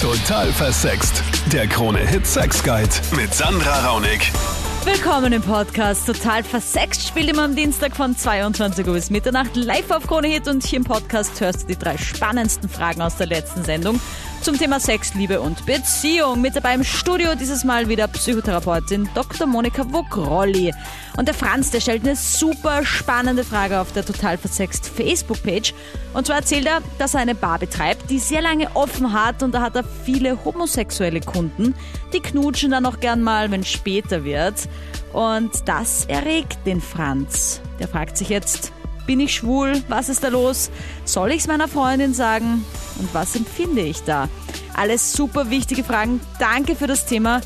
Total versext. Der Krone-Hit Sex Guide mit Sandra Raunig. Willkommen im Podcast. Total versext spielt immer am Dienstag von 22 Uhr bis Mitternacht live auf Krone Hit und hier im Podcast hörst du die drei spannendsten Fragen aus der letzten Sendung zum Thema Sex, Liebe und Beziehung. Mit dabei im Studio dieses Mal wieder Psychotherapeutin Dr. Monika Vogrolli. Und der Franz, der stellt eine super spannende Frage auf der Total Versext Facebook-Page. Und zwar erzählt er, dass er eine Bar betreibt, die sehr lange offen hat und da hat er viele homosexuelle Kunden. Die knutschen dann auch gern mal, wenn später wird. Und das erregt den Franz. Der fragt sich jetzt, bin ich schwul? Was ist da los? Soll ich es meiner Freundin sagen? Und was empfinde ich da? Alles super wichtige Fragen. Danke für das Thema.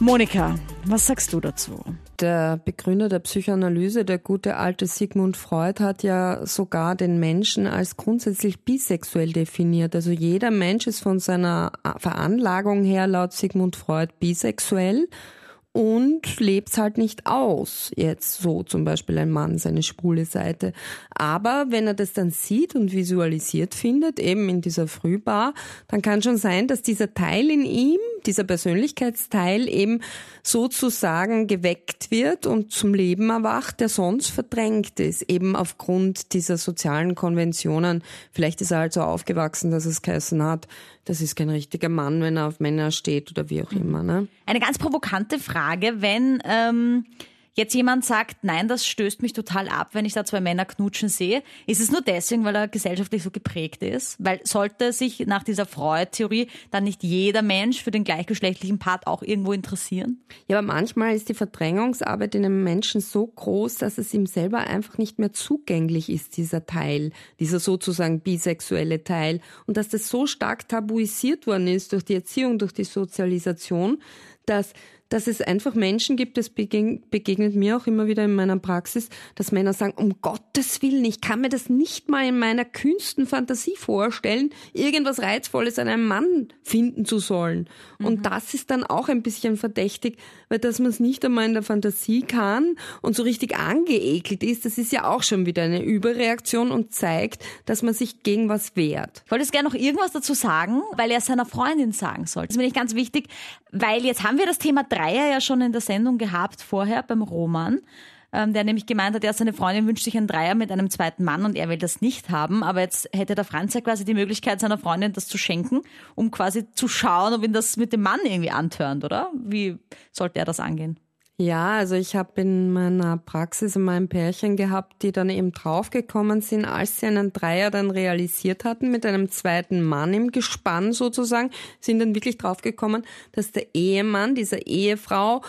Monika, was sagst du dazu? Der Begründer der Psychoanalyse, der gute alte Sigmund Freud, hat ja sogar den Menschen als grundsätzlich bisexuell definiert. Also jeder Mensch ist von seiner Veranlagung her laut Sigmund Freud bisexuell und lebt halt nicht aus. Jetzt so zum Beispiel ein Mann seine schwule Seite. Aber wenn er das dann sieht und visualisiert findet, eben in dieser Frühbar, dann kann schon sein, dass dieser Teil in ihm, dieser Persönlichkeitsteil eben sozusagen geweckt wird und zum Leben erwacht, der sonst verdrängt ist, eben aufgrund dieser sozialen Konventionen. Vielleicht ist er halt so aufgewachsen, dass es geheißen hat, das ist kein richtiger Mann, wenn er auf Männer steht oder wie auch immer. Ne? Eine ganz provokante Frage, wenn ähm, jetzt jemand sagt, nein, das stößt mich total ab, wenn ich da zwei Männer knutschen sehe, ist es nur deswegen, weil er gesellschaftlich so geprägt ist? Weil sollte sich nach dieser Freud-Theorie dann nicht jeder Mensch für den gleichgeschlechtlichen Part auch irgendwo interessieren? Ja, aber manchmal ist die Verdrängungsarbeit in einem Menschen so groß, dass es ihm selber einfach nicht mehr zugänglich ist, dieser Teil, dieser sozusagen bisexuelle Teil. Und dass das so stark tabuisiert worden ist durch die Erziehung, durch die Sozialisation, dass dass es einfach Menschen gibt, das begegnet mir auch immer wieder in meiner Praxis, dass Männer sagen, um Gottes Willen, ich kann mir das nicht mal in meiner kühnsten Fantasie vorstellen, irgendwas Reizvolles an einem Mann finden zu sollen. Mhm. Und das ist dann auch ein bisschen verdächtig, weil dass man es nicht einmal in der Fantasie kann und so richtig angeekelt ist, das ist ja auch schon wieder eine Überreaktion und zeigt, dass man sich gegen was wehrt. Ich wollte gerne noch irgendwas dazu sagen, weil er seiner Freundin sagen soll. Das finde ich ganz wichtig, weil jetzt haben wir das Thema Dreier ja schon in der Sendung gehabt vorher beim Roman ähm, der nämlich gemeint hat, ja, seine Freundin wünscht sich einen Dreier mit einem zweiten Mann und er will das nicht haben. Aber jetzt hätte der Franz ja quasi die Möglichkeit, seiner Freundin das zu schenken, um quasi zu schauen, ob ihn das mit dem Mann irgendwie antörnt, oder? Wie sollte er das angehen? Ja, also ich habe in meiner Praxis immer ein Pärchen gehabt, die dann eben draufgekommen sind, als sie einen Dreier dann realisiert hatten mit einem zweiten Mann im Gespann sozusagen, sind dann wirklich draufgekommen, dass der Ehemann dieser Ehefrau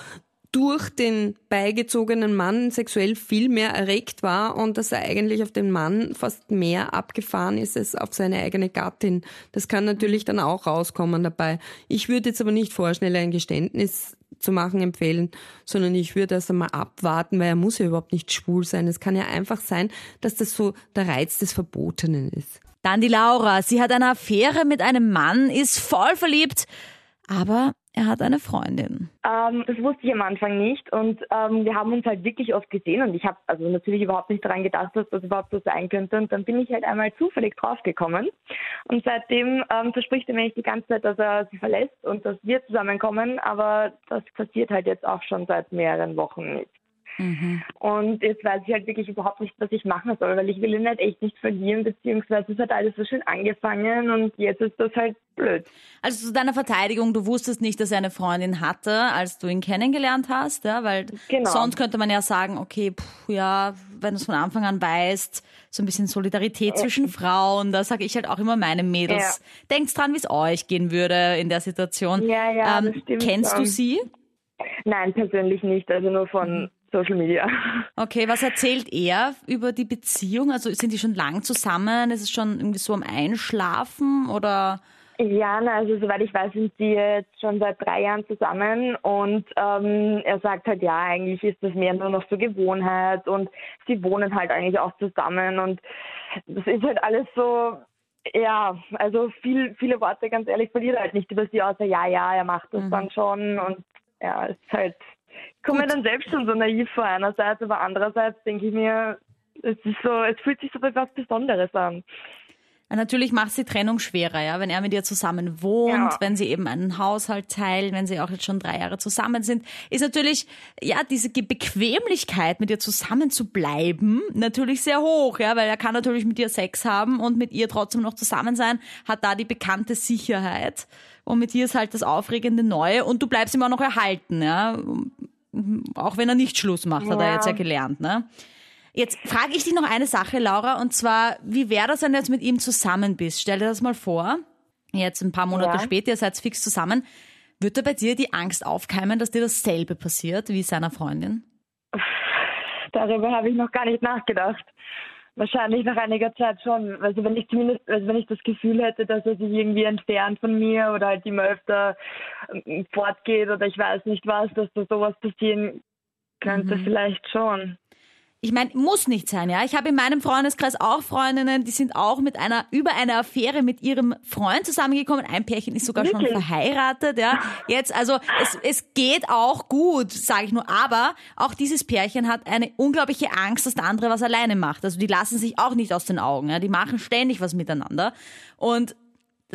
durch den beigezogenen Mann sexuell viel mehr erregt war und dass er eigentlich auf den Mann fast mehr abgefahren ist als auf seine eigene Gattin. Das kann natürlich dann auch rauskommen dabei. Ich würde jetzt aber nicht vorschnell ein Geständnis zu machen empfehlen, sondern ich würde erst einmal abwarten, weil er muss ja überhaupt nicht schwul sein. Es kann ja einfach sein, dass das so der Reiz des Verbotenen ist. Dann die Laura. Sie hat eine Affäre mit einem Mann, ist voll verliebt, aber er hat eine Freundin. Ähm, das wusste ich am Anfang nicht und ähm, wir haben uns halt wirklich oft gesehen und ich habe also natürlich überhaupt nicht daran gedacht, dass das überhaupt so sein könnte und dann bin ich halt einmal zufällig draufgekommen und seitdem ähm, verspricht er mir nicht die ganze Zeit, dass er sie verlässt und dass wir zusammenkommen, aber das passiert halt jetzt auch schon seit mehreren Wochen nicht. Mhm. Und jetzt weiß ich halt wirklich überhaupt nicht, was ich machen soll, weil ich will ihn halt echt nicht verlieren, beziehungsweise es hat alles so schön angefangen und jetzt ist das halt blöd. Also zu deiner Verteidigung, du wusstest nicht, dass er eine Freundin hatte, als du ihn kennengelernt hast, ja, weil genau. sonst könnte man ja sagen, okay, pff, ja, wenn du es von Anfang an weißt, so ein bisschen Solidarität ja. zwischen Frauen, da sage ich halt auch immer meinen Mädels, ja. denkt dran, wie es euch gehen würde in der Situation. Ja, ja, ähm, kennst du sie? Nein, persönlich nicht, also nur von mhm. Social Media. Okay, was erzählt er über die Beziehung? Also sind die schon lang zusammen? Ist es schon irgendwie so am Einschlafen oder? Ja, na, also soweit ich weiß, sind sie jetzt schon seit drei Jahren zusammen und ähm, er sagt halt, ja, eigentlich ist das mehr nur noch so Gewohnheit und sie wohnen halt eigentlich auch zusammen und das ist halt alles so, ja, also viel, viele Worte, ganz ehrlich, verliert halt nicht über sie, außer ja, ja, er macht das mhm. dann schon und ja, es ist halt komme mir dann selbst schon so naiv vor einerseits, aber andererseits denke ich mir, es ist so, es fühlt sich so etwas Besonderes an. Natürlich macht es die Trennung schwerer, ja, wenn er mit ihr zusammen wohnt, Ja. wenn sie eben einen Haushalt teilen, wenn sie auch jetzt schon drei Jahre zusammen sind, ist natürlich, ja, diese Bequemlichkeit, mit ihr zusammen zu bleiben, natürlich sehr hoch, ja, weil er kann natürlich mit ihr Sex haben und mit ihr trotzdem noch zusammen sein, hat da die bekannte Sicherheit und mit ihr ist halt das aufregende Neue und du bleibst ihm auch noch erhalten, ja, auch wenn er nicht Schluss macht, hat er Ja. jetzt ja gelernt, ne? Jetzt frage ich dich noch eine Sache, Laura, und zwar, wie wäre das, wenn du jetzt mit ihm zusammen bist? Stell dir das mal vor, jetzt ein paar Monate Ja. später, ihr seid fix zusammen. Wird da bei dir die Angst aufkeimen, dass dir dasselbe passiert wie seiner Freundin? Darüber habe ich noch gar nicht nachgedacht. Wahrscheinlich nach einiger Zeit schon. Also wenn ich zumindest, also wenn ich das Gefühl hätte, dass er sich irgendwie entfernt von mir oder halt immer öfter ähm, fortgeht oder ich weiß nicht was, dass da sowas passieren könnte, vielleicht schon. Ich meine, muss nicht sein, ja. Ich habe in meinem Freundeskreis auch Freundinnen, die sind auch mit einer, über eine Affäre mit ihrem Freund zusammengekommen. Ein Pärchen ist sogar schon Wirklich? verheiratet, ja. Jetzt, also, es, es geht auch gut, sage ich nur. Aber auch dieses Pärchen hat eine unglaubliche Angst, dass der andere was alleine macht. Also, die lassen sich auch nicht aus den Augen, ja. Die machen ständig was miteinander. Und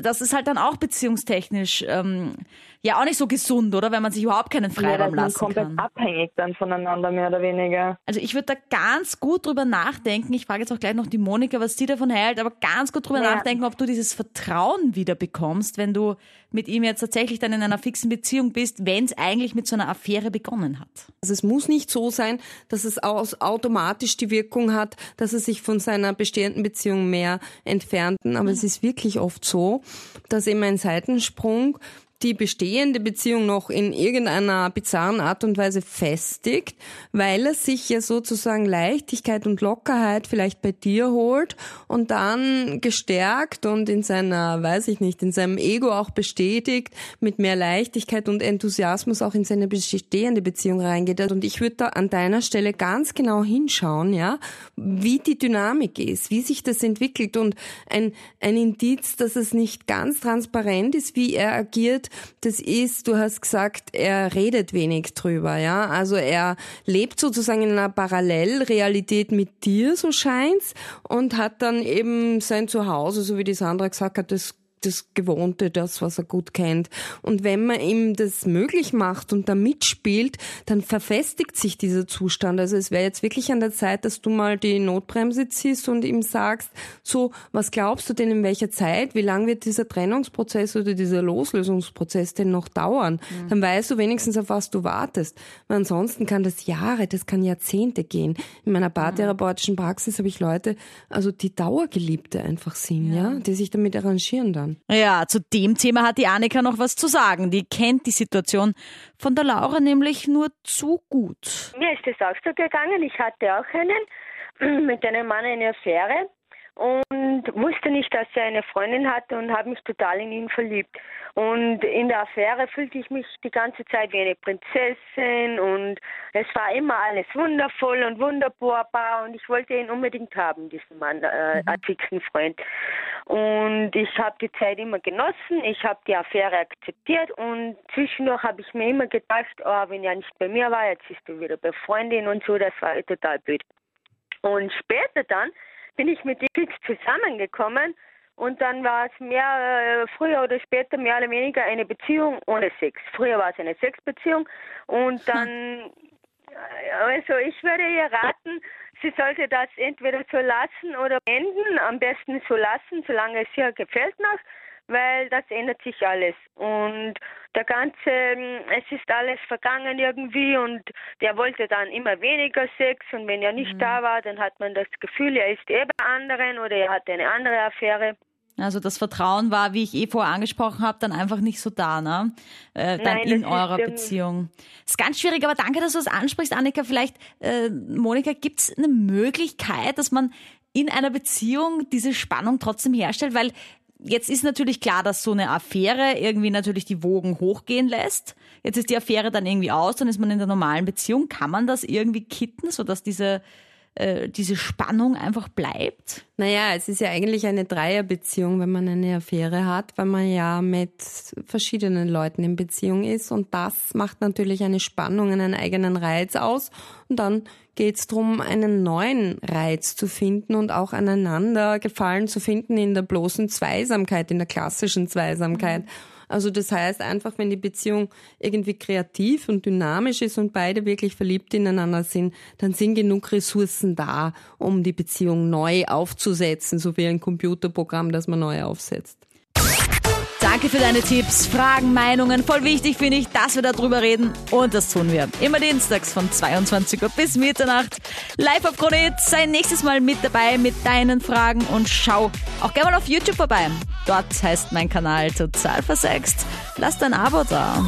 das ist halt dann auch beziehungstechnisch, ähm, ja, auch nicht so gesund, oder? Wenn man sich überhaupt keinen Ja, Freiraum man lassen komplett kann. abhängig dann voneinander, mehr oder weniger. Also ich würde da ganz gut drüber nachdenken. Ich frage jetzt auch gleich noch die Monika, was sie davon hält, aber ganz gut drüber Ja. nachdenken, ob du dieses Vertrauen wieder bekommst, wenn du mit ihm jetzt tatsächlich dann in einer fixen Beziehung bist, wenn es eigentlich mit so einer Affäre begonnen hat. Also es muss nicht so sein, dass es automatisch die Wirkung hat, dass er sich von seiner bestehenden Beziehung mehr entfernt. Aber es ist wirklich oft so, dass eben ein Seitensprung die bestehende Beziehung noch in irgendeiner bizarren Art und Weise festigt, weil er sich ja sozusagen Leichtigkeit und Lockerheit vielleicht bei dir holt und dann gestärkt und in seiner, weiß ich nicht, in seinem Ego auch bestätigt, mit mehr Leichtigkeit und Enthusiasmus auch in seine bestehende Beziehung reingeht. Und ich würde da an deiner Stelle ganz genau hinschauen, ja, wie die Dynamik ist, wie sich das entwickelt und ein, ein Indiz, dass es nicht ganz transparent ist, wie er agiert, das ist, du hast gesagt, er redet wenig drüber, ja. Also er lebt sozusagen in einer Parallelrealität mit dir, so scheint's, und hat dann eben sein Zuhause, so wie die Sandra gesagt hat, das das Gewohnte, das, was er gut kennt. Und wenn man ihm das möglich macht und da mitspielt, dann verfestigt sich dieser Zustand. Also es wäre jetzt wirklich an der Zeit, dass du mal die Notbremse ziehst und ihm sagst, so, was glaubst du denn in welcher Zeit? Wie lang wird dieser Trennungsprozess oder dieser Loslösungsprozess denn noch dauern? Dann weißt du wenigstens, auf was du wartest. Weil ansonsten kann das Jahre, das kann Jahrzehnte gehen. In meiner paartherapeutischen Praxis habe ich Leute, also die Dauergeliebte einfach sind, ja, die sich damit arrangieren dann. Ja, zu dem Thema hat die Annika noch was zu sagen. Die kennt die Situation von der Laura nämlich nur zu gut. Mir ist das auch so gegangen. Ich hatte auch einen mit einem Mann eine Affäre und wusste nicht, dass er eine Freundin hatte und habe mich total in ihn verliebt. Und in der Affäre fühlte ich mich die ganze Zeit wie eine Prinzessin und es war immer alles wundervoll und wunderbar und ich wollte ihn unbedingt haben, diesen Mann äh, als fixen Freund. Und ich habe die Zeit immer genossen, ich habe die Affäre akzeptiert und zwischendurch habe ich mir immer gedacht, oh, wenn er nicht bei mir war, jetzt ist er wieder bei Freundin und so, das war total blöd. Und später dann bin ich mit fix zusammengekommen und dann war es mehr, äh, früher oder später mehr oder weniger eine Beziehung ohne Sex. Früher war es eine Sexbeziehung. Und dann, äh, also ich würde ihr raten, sie sollte das entweder so lassen oder beenden, am besten so lassen, solange es ihr gefällt noch, weil das ändert sich alles. Und der ganze, ähm, es ist alles vergangen irgendwie und der wollte dann immer weniger Sex. Und wenn er nicht da war, dann hat man das Gefühl, er ist eh bei anderen oder er hat eine andere Affäre. Also das Vertrauen war, wie ich eh vorher angesprochen habe, dann einfach nicht so da, ne? Äh, dann Nein, in eurer irgendwie- Beziehung. ist ganz schwierig, aber danke, dass du das ansprichst, Annika. Vielleicht, äh, Monika, gibt es eine Möglichkeit, dass man in einer Beziehung diese Spannung trotzdem herstellt? Weil jetzt ist natürlich klar, dass so eine Affäre irgendwie natürlich die Wogen hochgehen lässt. Jetzt ist die Affäre dann irgendwie aus, dann ist man in der normalen Beziehung. Kann man das irgendwie kitten, sodass diese äh, diese Spannung einfach bleibt? Naja, es ist ja eigentlich eine Dreierbeziehung, wenn man eine Affäre hat, weil man ja mit verschiedenen Leuten in Beziehung ist und das macht natürlich eine Spannung, einen eigenen Reiz aus und dann geht es darum, einen neuen Reiz zu finden und auch aneinander Gefallen zu finden in der bloßen Zweisamkeit, in der klassischen Zweisamkeit. Mhm. Also das heißt einfach, wenn die Beziehung irgendwie kreativ und dynamisch ist und beide wirklich verliebt ineinander sind, dann sind genug Ressourcen da, um die Beziehung neu aufzusetzen, so wie ein Computerprogramm, das man neu aufsetzt. Danke für deine Tipps, Fragen, Meinungen. Voll wichtig finde ich, dass wir darüber reden. Und das tun wir. Immer dienstags von 22 Uhr bis Mitternacht. Live auf Kronit. Sei nächstes Mal mit dabei mit deinen Fragen und schau auch gerne mal auf YouTube vorbei. Dort heißt mein Kanal total versext. Lass dein Abo da.